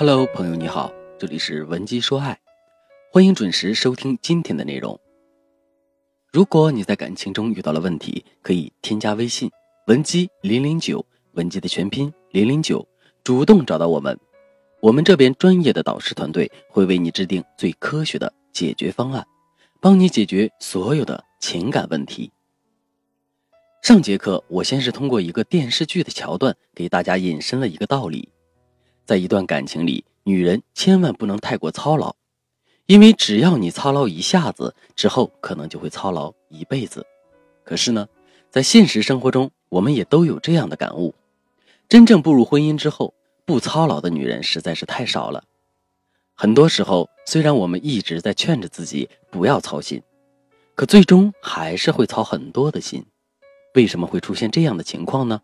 Hello，朋友你好，这里是文姬说爱，欢迎准时收听今天的内容。如果你在感情中遇到了问题，可以添加微信文姬零零九，文姬的全拼零零九，主动找到我们，我们这边专业的导师团队会为你制定最科学的解决方案，帮你解决所有的情感问题。上节课我先是通过一个电视剧的桥段给大家引申了一个道理，在一段感情里，女人千万不能太过操劳。因为只要你操劳一下子，之后可能就会操劳一辈子。可是呢，在现实生活中，我们也都有这样的感悟：真正步入婚姻之后，不操劳的女人实在是太少了。很多时候，虽然我们一直在劝着自己不要操心，可最终还是会操很多的心。为什么会出现这样的情况呢？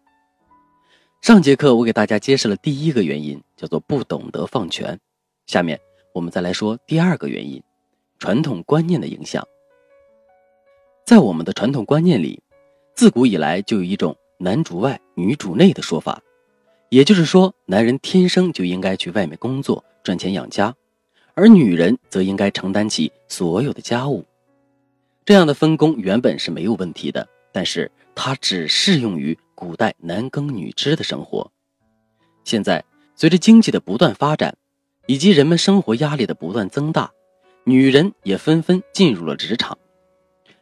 上节课我给大家揭示了第一个原因，叫做不懂得放权。下面。我们再来说第二个原因，传统观念的影响。在我们的传统观念里，自古以来就有一种“男主外，女主内”的说法，也就是说，男人天生就应该去外面工作赚钱养家，而女人则应该承担起所有的家务。这样的分工原本是没有问题的，但是它只适用于古代男耕女织的生活。现在，随着经济的不断发展。以及人们生活压力的不断增大，女人也纷纷进入了职场，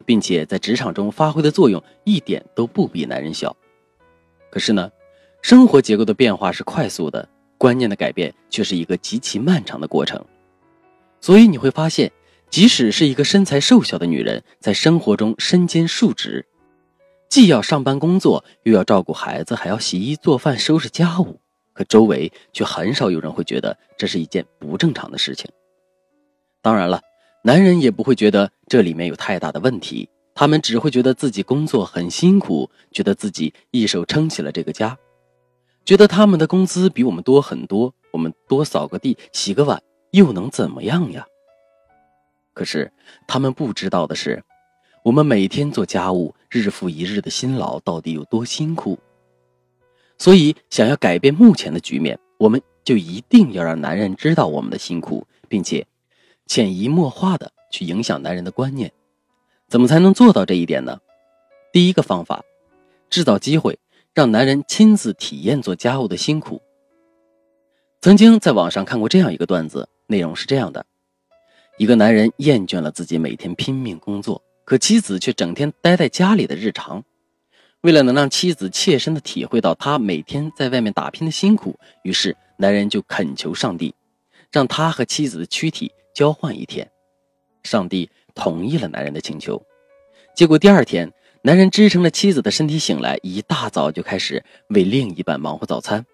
并且在职场中发挥的作用一点都不比男人小。可是呢，生活结构的变化是快速的，观念的改变却是一个极其漫长的过程。所以你会发现，即使是一个身材瘦小的女人，在生活中身兼数职，既要上班工作，又要照顾孩子，还要洗衣做饭、收拾家务。可周围却很少有人会觉得这是一件不正常的事情。当然了，男人也不会觉得这里面有太大的问题，他们只会觉得自己工作很辛苦，觉得自己一手撑起了这个家，觉得他们的工资比我们多很多，我们多扫个地、洗个碗又能怎么样呀？可是他们不知道的是，我们每天做家务，日复一日的辛劳到底有多辛苦。所以，想要改变目前的局面，我们就一定要让男人知道我们的辛苦，并且潜移默化的去影响男人的观念。怎么才能做到这一点呢？第一个方法，制造机会，让男人亲自体验做家务的辛苦。曾经在网上看过这样一个段子，内容是这样的：一个男人厌倦了自己每天拼命工作，可妻子却整天待在家里的日常。为了能让妻子切身的体会到他每天在外面打拼的辛苦，于是男人就恳求上帝，让他和妻子的躯体交换一天。上帝同意了男人的请求。结果第二天，男人支撑着妻子的身体醒来，一大早就开始为另一半忙活早餐。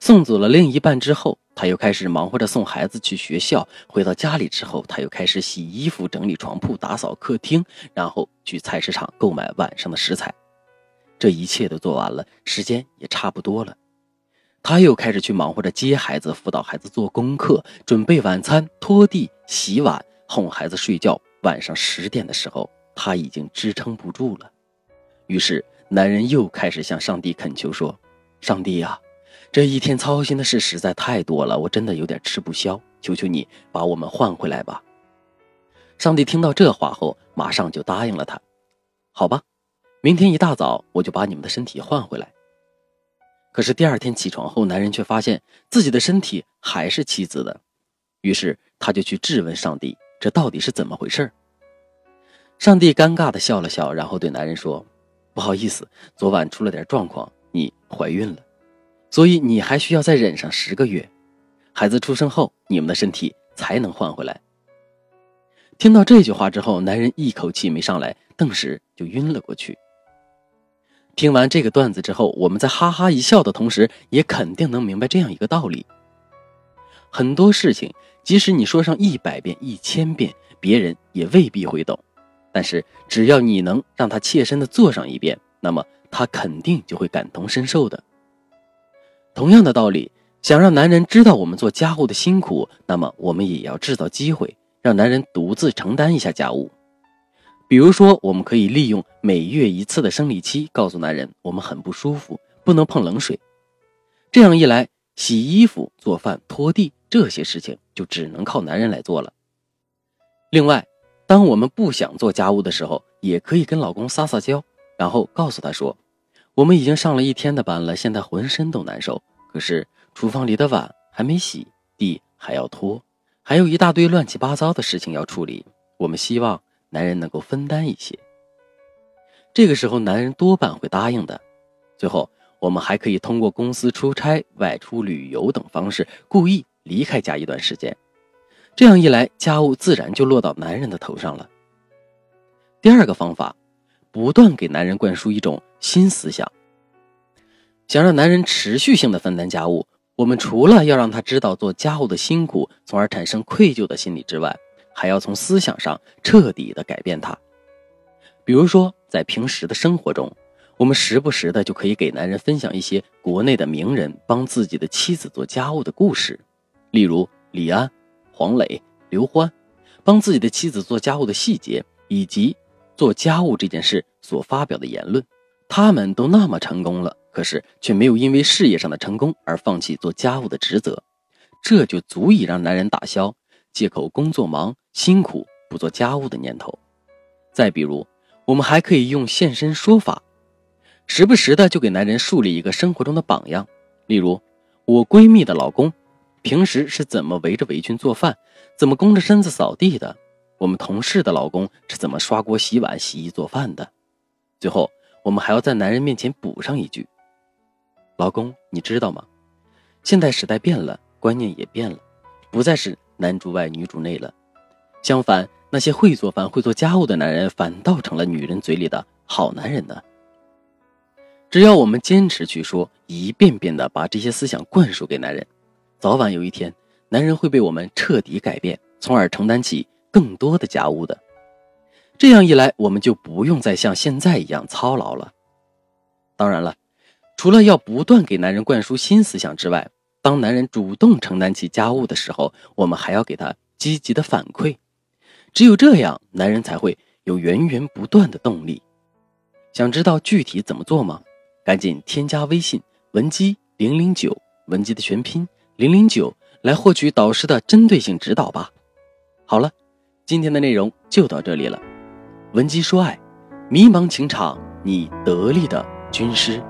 送走了另一半之后，他又开始忙活着送孩子去学校。回到家里之后，他又开始洗衣服、整理床铺、打扫客厅，然后去菜市场购买晚上的食材。这一切都做完了，时间也差不多了，他又开始去忙活着接孩子、辅导孩子做功课、准备晚餐、拖地、洗碗、哄孩子睡觉。晚上十点的时候，他已经支撑不住了，于是男人又开始向上帝恳求说：“上帝呀，这一天操心的事实在太多了，我真的有点吃不消，求求你把我们换回来吧。”上帝听到这话后，马上就答应了他：“好吧。”明天一大早，我就把你们的身体换回来。可是第二天起床后，男人却发现自己的身体还是妻子的，于是他就去质问上帝：“这到底是怎么回事？”上帝尴尬的笑了笑，然后对男人说：“不好意思，昨晚出了点状况，你怀孕了，所以你还需要再忍上十个月。孩子出生后，你们的身体才能换回来。”听到这句话之后，男人一口气没上来，顿时就晕了过去。听完这个段子之后，我们在哈哈一笑的同时，也肯定能明白这样一个道理：很多事情，即使你说上一百遍、一千遍，别人也未必会懂；但是只要你能让他切身的做上一遍，那么他肯定就会感同身受的。同样的道理，想让男人知道我们做家务的辛苦，那么我们也要制造机会，让男人独自承担一下家务。比如说，我们可以利用每月一次的生理期，告诉男人我们很不舒服，不能碰冷水。这样一来，洗衣服、做饭、拖地这些事情就只能靠男人来做了。另外，当我们不想做家务的时候，也可以跟老公撒撒娇，然后告诉他说：“我们已经上了一天的班了，现在浑身都难受。可是厨房里的碗还没洗，地还要拖，还有一大堆乱七八糟的事情要处理。我们希望男人能够分担一些。”这个时候，男人多半会答应的。最后，我们还可以通过公司出差、外出旅游等方式，故意离开家一段时间。这样一来，家务自然就落到男人的头上了。第二个方法，不断给男人灌输一种新思想。想让男人持续性的分担家务，我们除了要让他知道做家务的辛苦，从而产生愧疚的心理之外，还要从思想上彻底的改变他。比如说，在平时的生活中，我们时不时的就可以给男人分享一些国内的名人帮自己的妻子做家务的故事，例如李安。黄磊、刘欢帮自己的妻子做家务的细节，以及做家务这件事所发表的言论，他们都那么成功了，可是却没有因为事业上的成功而放弃做家务的职责，这就足以让男人打消借口工作忙、辛苦不做家务的念头。再比如，我们还可以用现身说法，时不时的就给男人树立一个生活中的榜样，例如我闺蜜的老公。平时是怎么围着围裙做饭，怎么弓着身子扫地的？我们同事的老公是怎么刷锅、洗碗、洗衣、做饭的？最后，我们还要在男人面前补上一句：“老公，你知道吗？现在时代变了，观念也变了，不再是男主外女主内了。相反，那些会做饭、会做家务的男人，反倒成了女人嘴里的好男人呢。只要我们坚持去说，一遍遍的把这些思想灌输给男人。”早晚有一天，男人会被我们彻底改变，从而承担起更多的家务的。这样一来，我们就不用再像现在一样操劳了。当然了，除了要不断给男人灌输新思想之外，当男人主动承担起家务的时候，我们还要给他积极的反馈。只有这样，男人才会有源源不断的动力。想知道具体怎么做吗？赶紧添加微信文姬零零九，文姬的全拼。零零九来获取导师的针对性指导吧。好了，今天的内容就到这里了。文姬说爱，迷茫情场你得力的军师。